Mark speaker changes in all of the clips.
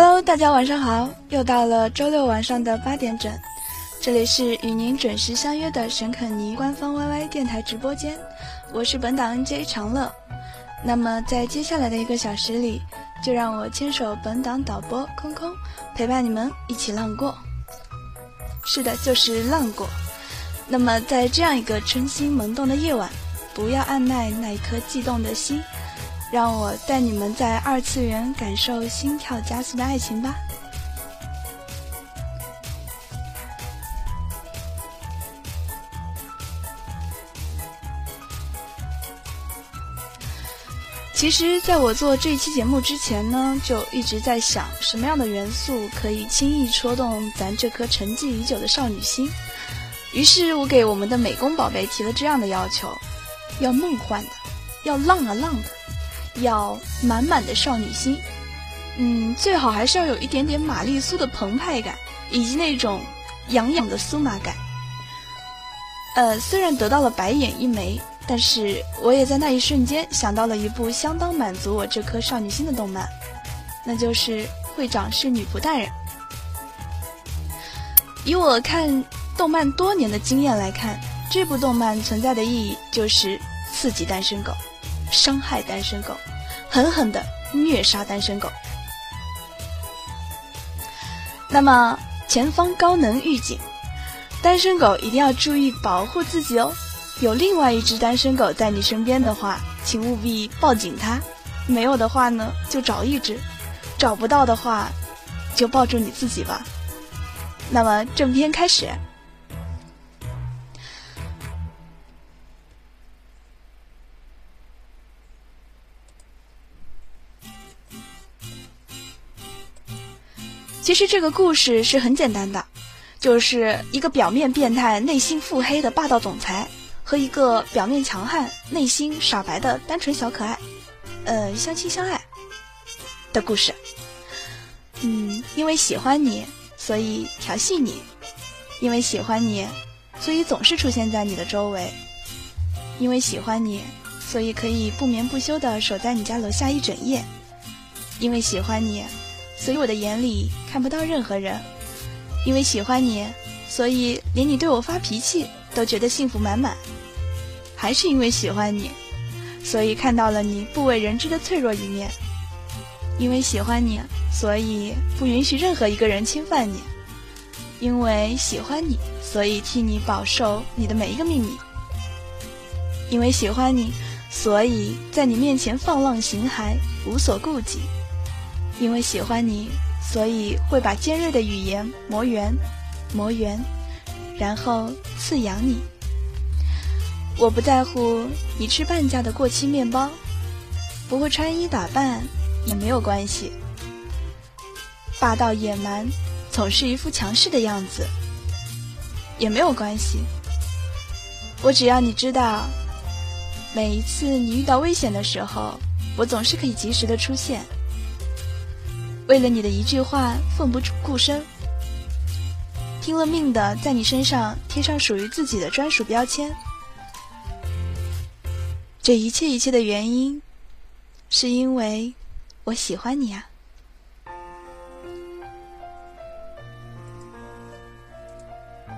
Speaker 1: Hello，大家晚上好，又到了周六晚上的八点整，这里是与您准时相约的沈肯尼官方 YY 电台直播间，我是本档 NJ 长乐。那么在接下来的一个小时里，就让我牵手本档导播空空，陪伴你们一起浪过。是的，就是浪过。那么在这样一个春心萌动的夜晚，不要按耐那一颗悸动的心。让我带你们在二次元感受心跳加速的爱情吧。其实，在我做这期节目之前呢，就一直在想，什么样的元素可以轻易戳动咱这颗沉寂已久的少女心。于是我给我们的美工宝贝提了这样的要求：要梦幻的，要浪啊浪的。要满满的少女心，嗯，最好还是要有一点点玛丽苏的澎湃感，以及那种痒痒的酥麻感。呃，虽然得到了白眼一枚，但是我也在那一瞬间想到了一部相当满足我这颗少女心的动漫，那就是《会长是女仆大人》。以我看动漫多年的经验来看，这部动漫存在的意义就是刺激单身狗。伤害单身狗，狠狠的虐杀单身狗。那么前方高能预警，单身狗一定要注意保护自己哦。有另外一只单身狗在你身边的话，请务必抱紧它；没有的话呢，就找一只；找不到的话，就抱住你自己吧。那么正片开始。其实这个故事是很简单的，就是一个表面变态、内心腹黑的霸道总裁，和一个表面强悍、内心傻白的单纯小可爱，呃，相亲相爱的故事。嗯，因为喜欢你，所以调戏你；因为喜欢你，所以总是出现在你的周围；因为喜欢你，所以可以不眠不休的守在你家楼下一整夜；因为喜欢你。所以我的眼里看不到任何人，因为喜欢你，所以连你对我发脾气都觉得幸福满满。还是因为喜欢你，所以看到了你不为人知的脆弱一面。因为喜欢你，所以不允许任何一个人侵犯你。因为喜欢你，所以替你保守你的每一个秘密。因为喜欢你，所以在你面前放浪形骸，无所顾忌。因为喜欢你，所以会把尖锐的语言磨圆，磨圆，然后刺痒你。我不在乎你吃半价的过期面包，不会穿衣打扮也没有关系。霸道野蛮，总是一副强势的样子，也没有关系。我只要你知道，每一次你遇到危险的时候，我总是可以及时的出现。为了你的一句话奋不顾身，拼了命的在你身上贴上属于自己的专属标签。这一切一切的原因，是因为我喜欢你啊！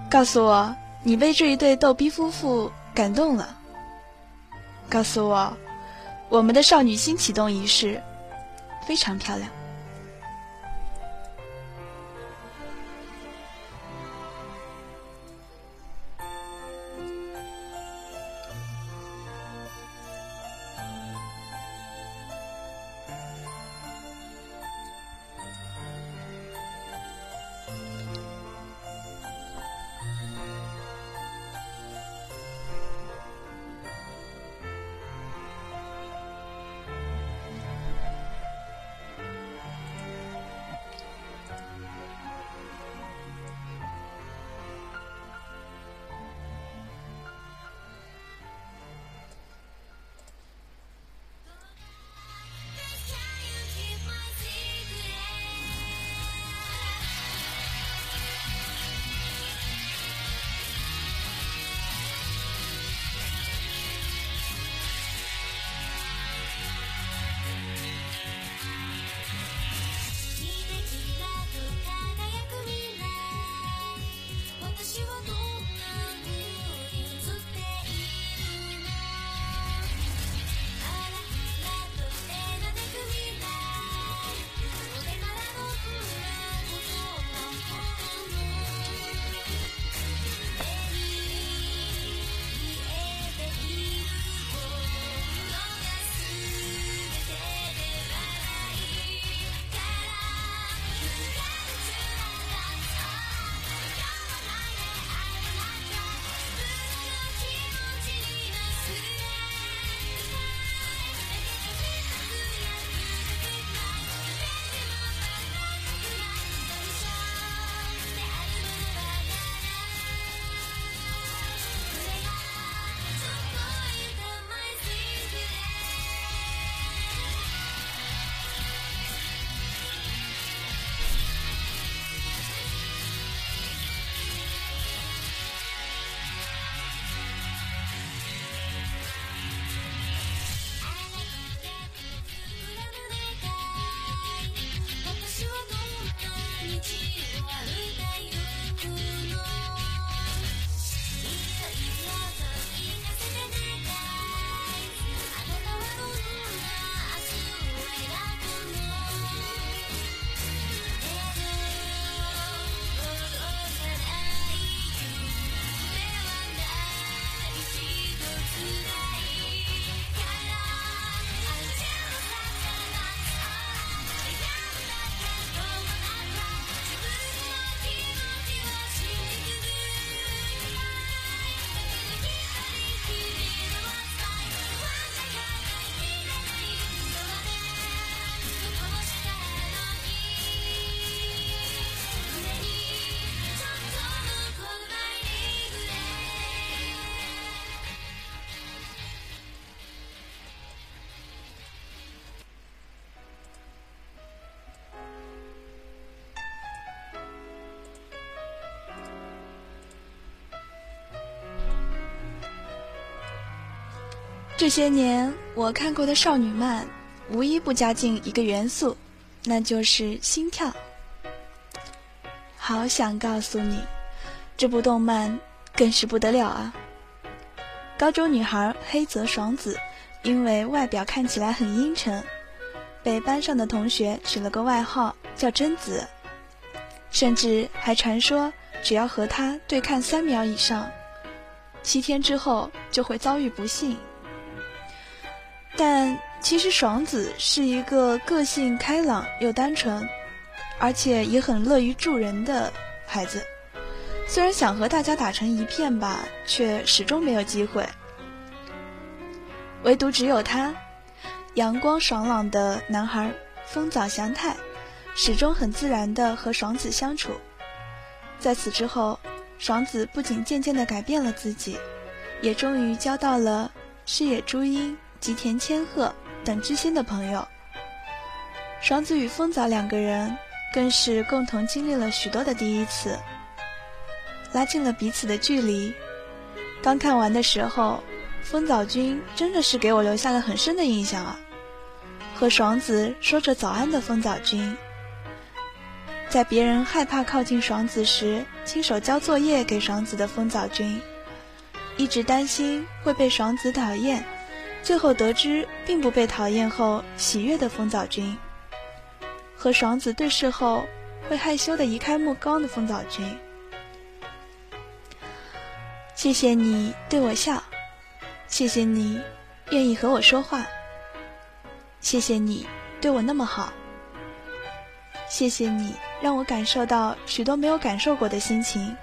Speaker 1: 告诉我，你被这一对逗逼夫妇感动了。告诉我，我们的少女心启动仪式非常漂亮。这些年我看过的少女漫，无一不加进一个元素，那就是心跳。好想告诉你，这部动漫更是不得了啊！高中女孩黑泽爽子，因为外表看起来很阴沉，被班上的同学取了个外号叫贞子，甚至还传说只要和她对看三秒以上，七天之后就会遭遇不幸。但其实爽子是一个个性开朗又单纯，而且也很乐于助人的孩子。虽然想和大家打成一片吧，却始终没有机会。唯独只有他，阳光爽朗的男孩风早祥太，始终很自然地和爽子相处。在此之后，爽子不仅渐渐地改变了自己，也终于交到了矢野朱音、吉田千鹤等知心的朋友。爽子与风早两个人，更是共同经历了许多的第一次。拉近了彼此的距离。刚看完的时候，风早君真的是给我留下了很深的印象啊！和爽子说着早安的风早君，在别人害怕靠近爽子时，亲手交作业给爽子的风早君，一直担心会被爽子讨厌，最后得知并不被讨厌后喜悦的风早君，和爽子对视后会害羞的移开目光的风早君。谢谢你对我笑，谢谢你愿意和我说话，谢谢你对我那么好，谢谢你让我感受到许多没有感受过的心情，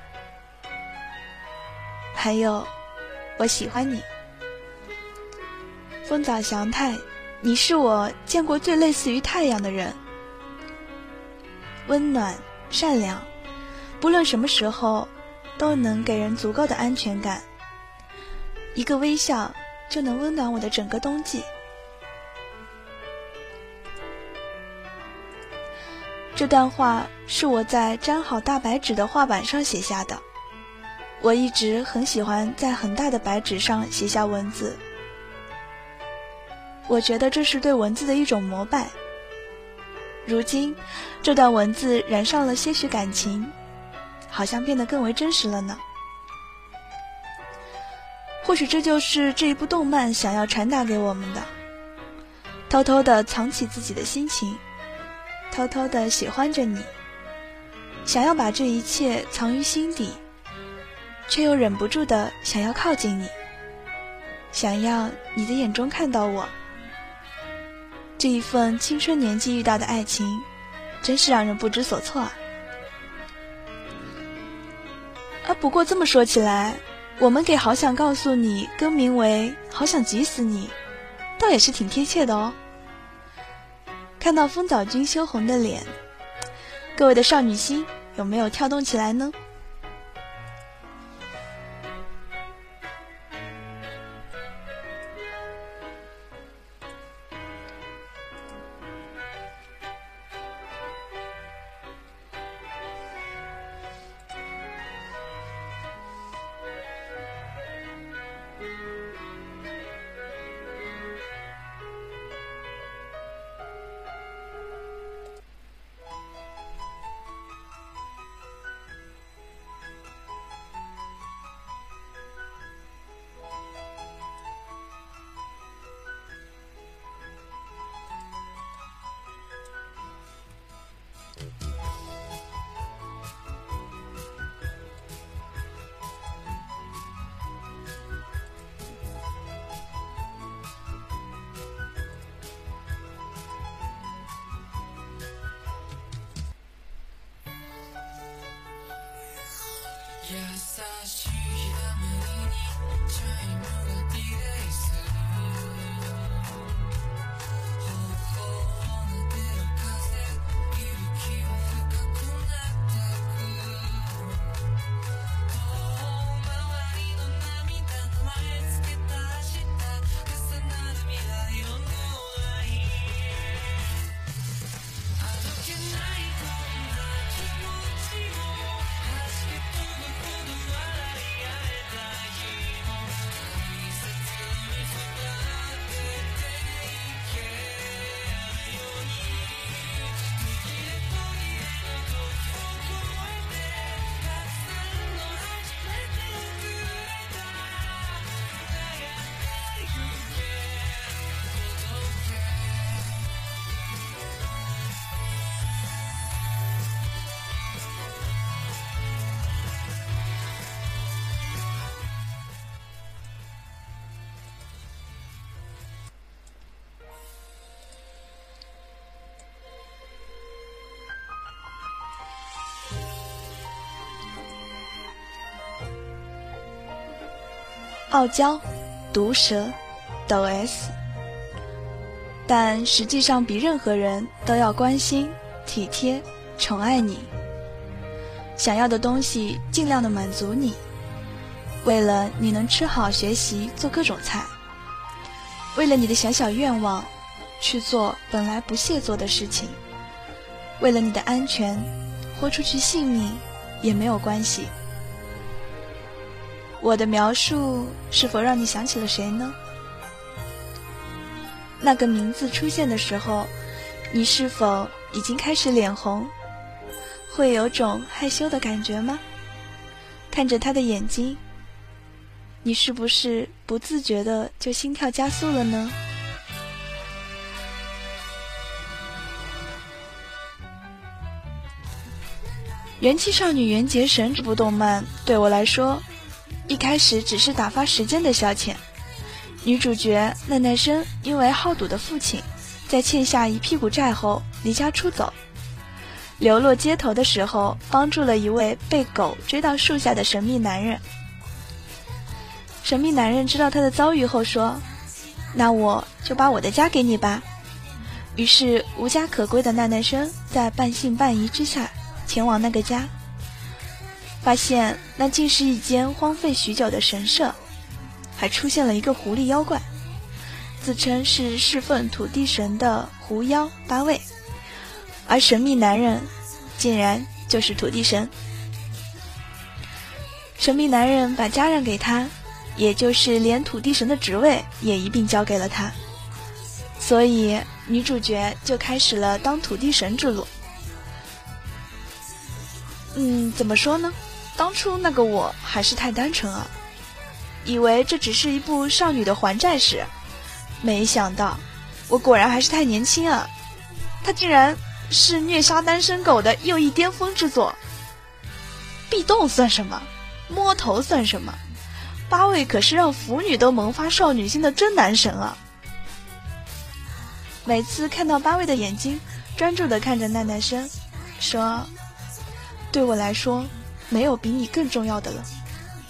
Speaker 1: 还有我喜欢你，风早祥太，你是我见过最类似于太阳的人，温暖善良，不论什么时候。都能给人足够的安全感，一个微笑就能温暖我的整个冬季。这段话是我在粘好大白纸的画板上写下的。我一直很喜欢在很大的白纸上写下文字，我觉得这是对文字的一种膜拜。如今，这段文字染上了些许感情。好像变得更为真实了呢。或许这就是这一部动漫想要传达给我们的：偷偷的藏起自己的心情，偷偷的喜欢着你，想要把这一切藏于心底，却又忍不住的想要靠近你，想要你的眼中看到我。这一份青春年纪遇到的爱情，真是让人不知所措啊！啊，不过这么说起来，我们给《好想告诉你》更名为《好想急死你》，倒也是挺贴切的哦。看到风早君羞红的脸，各位的少女心有没有跳动起来呢？傲娇、毒舌、抖 S，但实际上比任何人都要关心、体贴、宠爱你。想要的东西尽量的满足你，为了你能吃好学习做各种菜，为了你的小小愿望去做本来不屑做的事情，为了你的安全豁出去性命也没有关系。我的描述是否让你想起了谁呢？那个名字出现的时候，你是否已经开始脸红？会有种害羞的感觉吗？看着他的眼睛，你是不是不自觉的就心跳加速了呢？元气少女缘结神这部动漫对我来说，一开始只是打发时间的消遣。女主角奈奈生因为好赌的父亲，在欠下一屁股债后离家出走。流落街头的时候，帮助了一位被狗追到树下的神秘男人。神秘男人知道他的遭遇后说：“那我就把我的家给你吧。”于是无家可归的奈奈生在半信半疑之下前往那个家，发现那竟是一间荒废许久的神社，还出现了一个狐狸妖怪，自称是侍奉土地神的狐妖八位。而神秘男人，竟然就是土地神。神秘男人把家让给他，也就是连土地神的职位也一并交给了他。所以女主角就开始了当土地神之路。嗯，怎么说呢？当初那个我还是太单纯了，以为这只是一部少女的还债史，没想到我果然还是太年轻啊！他竟然。是虐杀单身狗的又一巅峰之作。壁咚算什么？摸头算什么？八位可是让腐女都萌发少女心的真男神啊！每次看到八位的眼睛专注的看着奈奈生，说：“对我来说，没有比你更重要的了。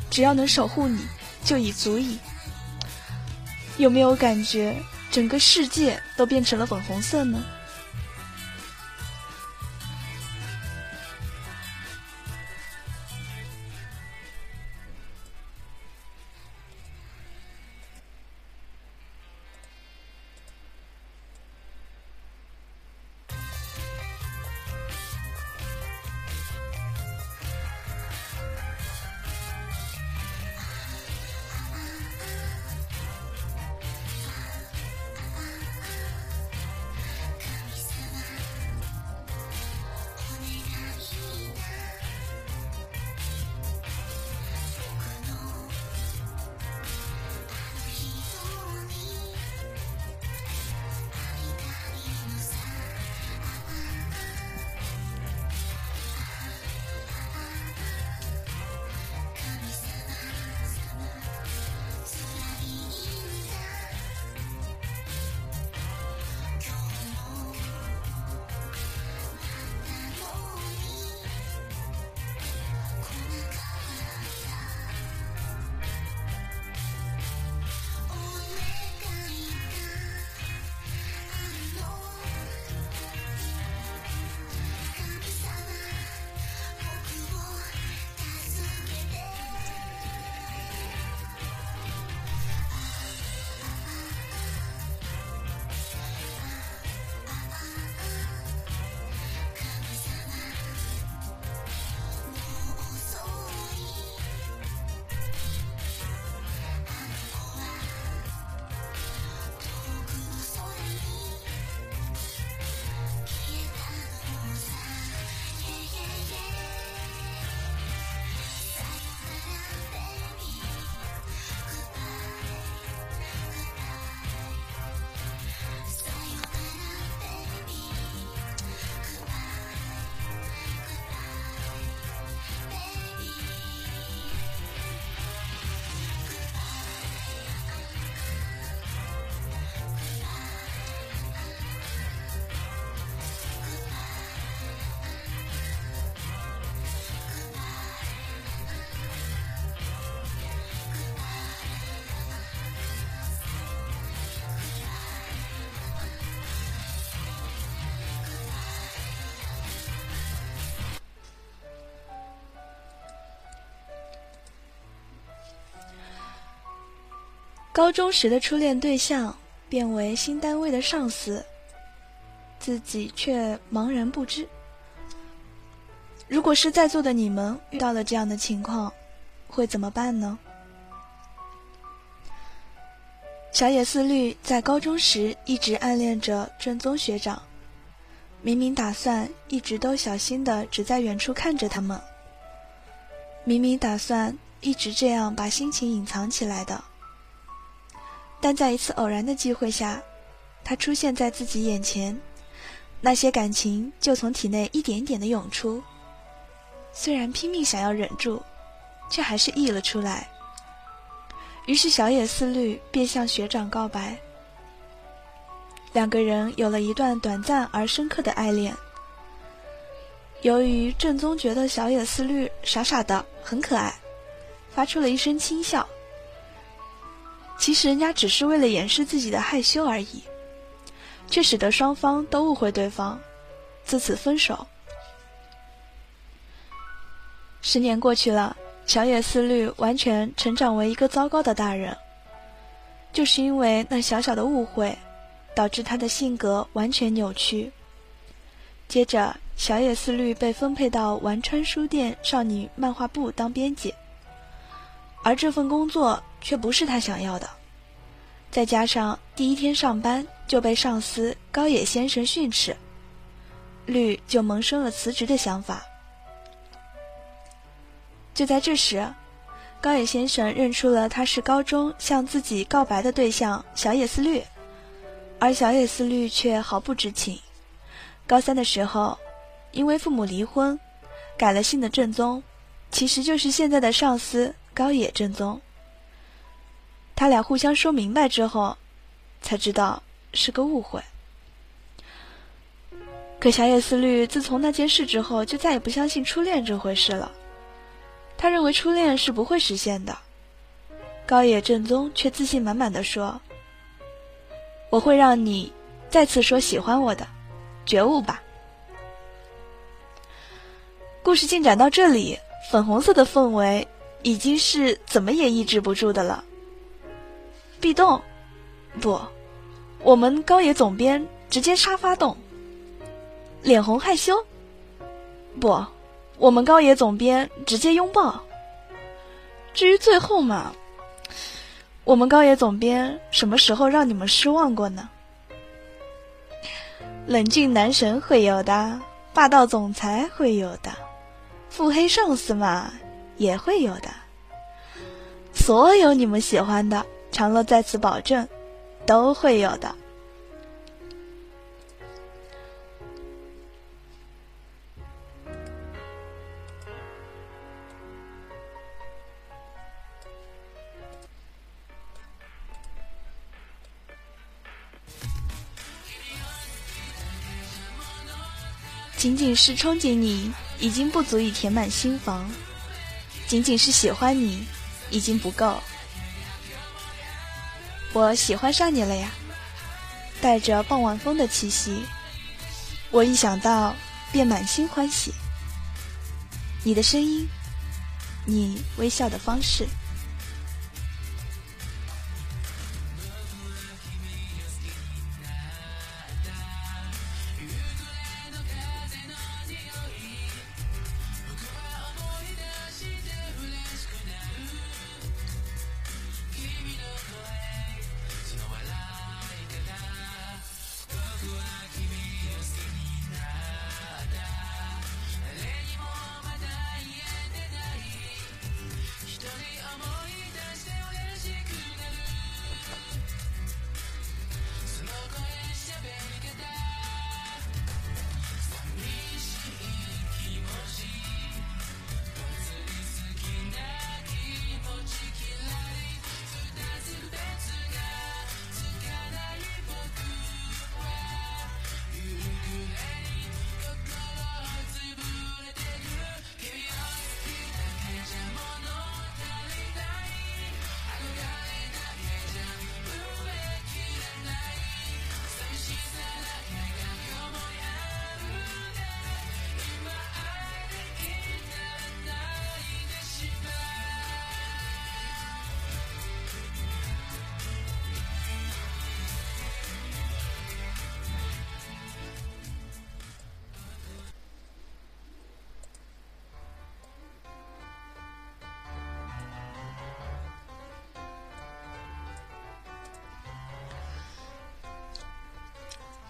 Speaker 1: 只要能守护你，就已足矣。”有没有感觉整个世界都变成了粉红色呢？高中时的初恋对象变为新单位的上司，自己却茫然不知。如果是在座的你们遇到了这样的情况，会怎么办呢？小野寺绿在高中时一直暗恋着正宗学长，明明打算一直都小心的只在远处看着他们，明明打算一直这样把心情隐藏起来的，但在一次偶然的机会下，他出现在自己眼前，那些感情就从体内一点点的涌出，虽然拼命想要忍住，却还是溢了出来。于是，小野寺绿便向学长告白。两个人有了一段短暂而深刻的爱恋。由于正宗觉得小野寺绿傻傻的很可爱，发出了一声轻笑。其实人家只是为了掩饰自己的害羞而已，却使得双方都误会对方，自此分手。十年过去了。小野寺绿完全成长为一个糟糕的大人，就是因为那小小的误会，导致他的性格完全扭曲。接着，小野寺绿被分配到丸川书店少女漫画部当编辑，而这份工作却不是他想要的。再加上第一天上班就被上司高野先生训斥，绿就萌生了辞职的想法。就在这时，高野先生认出了他是高中向自己告白的对象小野寺绿，而小野寺绿却毫不知情。高三的时候，因为父母离婚，改了姓的正宗，其实就是现在的上司高野正宗。他俩互相说明白之后，才知道是个误会。可小野寺绿自从那件事之后，就再也不相信初恋这回事了。他认为初恋是不会实现的，高野正宗却自信满满的说：“我会让你再次说喜欢我的，觉悟吧。”故事进展到这里，粉红色的氛围已经是怎么也抑制不住的了。壁咚，不，我们高野总编直接沙发动。脸红害羞，不。我们高野总编直接拥抱。至于最后嘛，我们高野总编什么时候让你们失望过呢？冷峻男神会有的，霸道总裁会有的，腹黑上司嘛也会有的。所有你们喜欢的，长乐在此保证，都会有的。仅仅是憧憬你，已经不足以填满心房；仅仅是喜欢你，已经不够。我喜欢上你了呀，带着傍晚风的气息。我一想到，便满心欢喜。你的声音，你微笑的方式。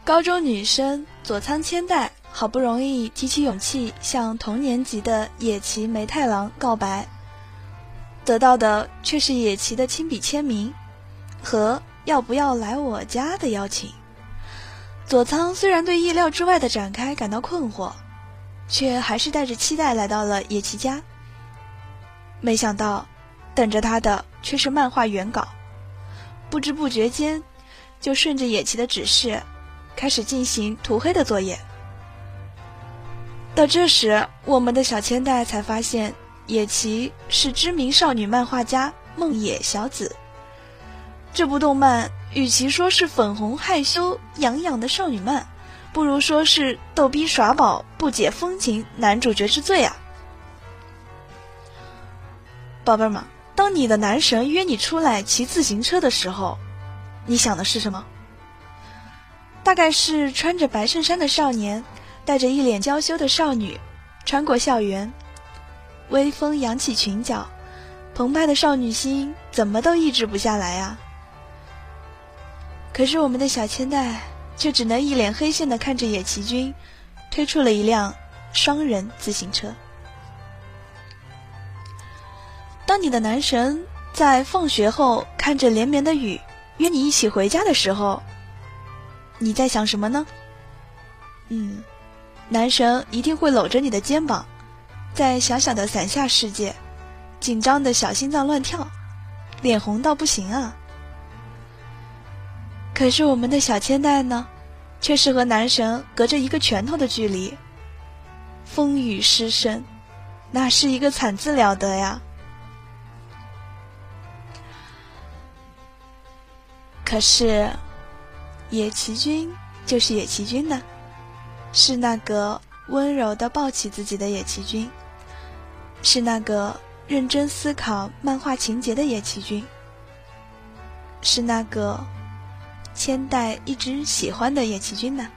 Speaker 1: 高中女生佐仓千代好不容易提起勇气向同年级的野崎梅太郎告白，得到的却是野崎的亲笔签名和要不要来我家的邀请。佐仓虽然对意料之外的展开感到困惑，却还是带着期待来到了野崎家。没想到，等着他的却是漫画原稿，不知不觉间，就顺着野崎的指示。开始进行涂黑的作业。到这时，我们的小千代才发现，野崎是知名少女漫画家梦野小紫。这部动漫与其说是粉红害羞痒痒的少女漫，不如说是逗逼耍宝不解风情男主角之最啊！宝贝们，当你的男神约你出来骑自行车的时候，你想的是什么？大概是穿着白衬衫的少年，带着一脸娇羞的少女，穿过校园，微风扬起裙角，澎湃的少女心怎么都抑制不下来啊！可是我们的小千代却只能一脸黑线的看着野崎君推出了一辆双人自行车。当你的男神在放学后看着连绵的雨约你一起回家的时候。你在想什么呢？嗯，男神一定会搂着你的肩膀，在小小的伞下世界，紧张的小心脏乱跳，脸红到不行啊！可是我们的小千代呢，却是和男神隔着一个拳头的距离，风雨失声，那是一个惨字了得呀！可是。野崎君就是野崎君呢，是那个温柔的抱起自己的野崎君，是那个认真思考漫画情节的野崎君，是那个千代一直喜欢的野崎君呢。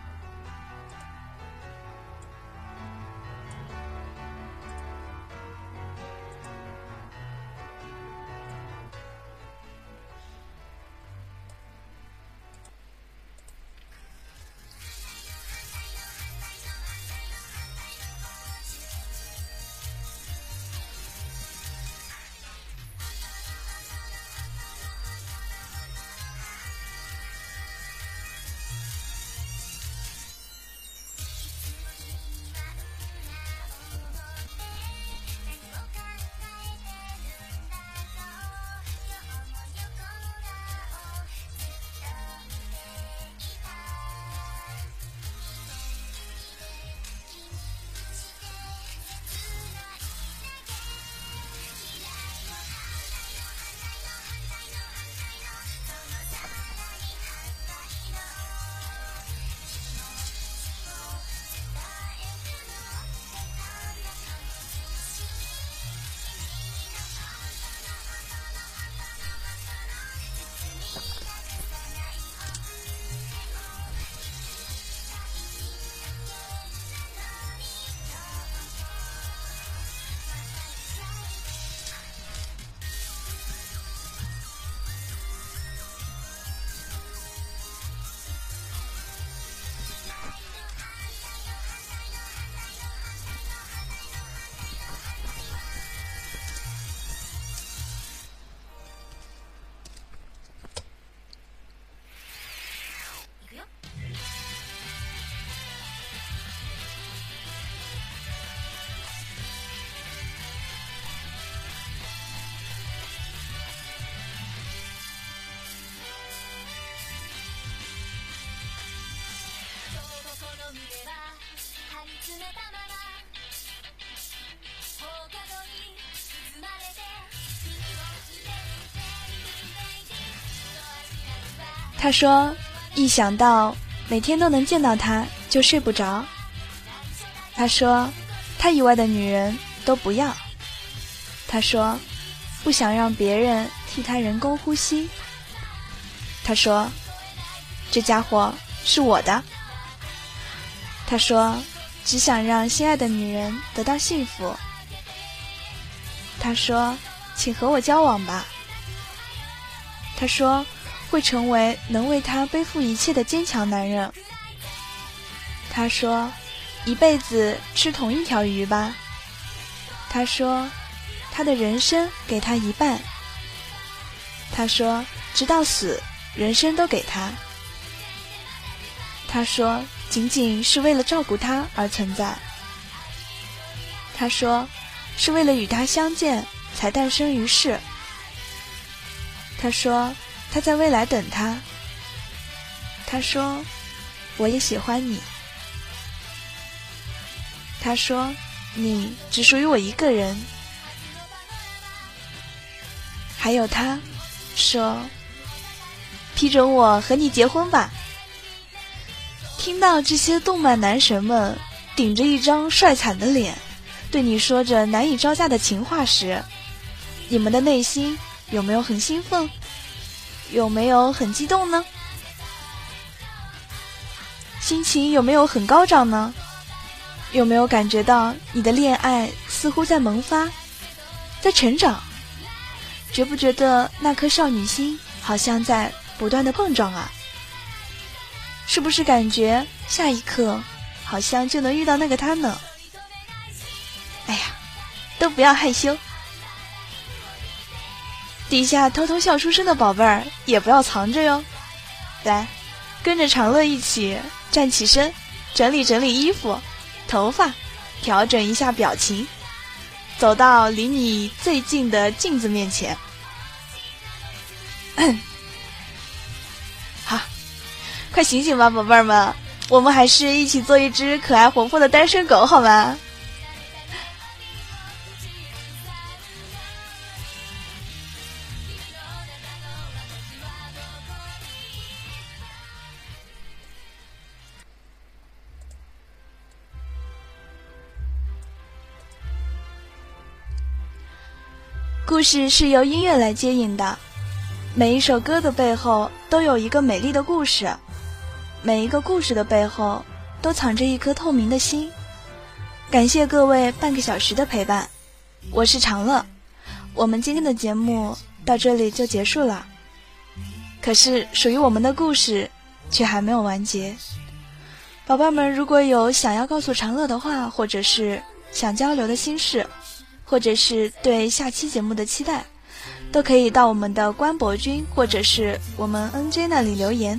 Speaker 1: 他说：“一想到每天都能见到他，就睡不着。”他说：“他以外的女人都不要。”他说：“不想让别人替他人工呼吸。”他说：“这家伙是我的。”他说：“只想让心爱的女人得到幸福。”他说：“请和我交往吧。”他说。会成为能为他背负一切的坚强男人。
Speaker 2: 他说：“一辈子吃同一条鱼吧。”他说：“他的人生给他一半。”他说：“直到死，人生都给他。”他说：“仅仅是为了照顾他而存在。”他说：“是为了与他相见才诞生于世。”他说：“他在未来等他。”他说：“我也喜欢你。”他说：“你只属于我一个人。”还有他，说：“批准我和你结婚吧。”听到这些动漫男神们顶着一张帅惨的脸，对你说着难以招架的情话时，你们的内心有没有很兴奋？有没有很激动呢？心情有没有很高涨呢？有没有感觉到你的恋爱似乎在萌发，在成长？觉不觉得那颗少女心好像在不断的碰撞啊？是不是感觉下一刻好像就能遇到那个他呢？哎呀，都不要害羞，底下偷偷笑出声的宝贝儿也不要藏着哟。来，跟着长乐一起站起身，整理整理衣服。头发，调整一下表情，走到离你最近的镜子面前。快醒醒吧，宝贝儿们，我们还是一起做一只可爱活泼的单身狗好吗？故事是由音乐来接引的，每一首歌的背后都有一个美丽的故事，每一个故事的背后都藏着一颗透明的心。感谢各位半个小时的陪伴，我是长乐，我们今天的节目到这里就结束了。可是属于我们的故事却还没有完结，宝贝们如果有想要告诉长乐的话，或者是想交流的心事。或者是对下期节目的期待，都可以到我们的官博君或者是我们 NJ 那里留言。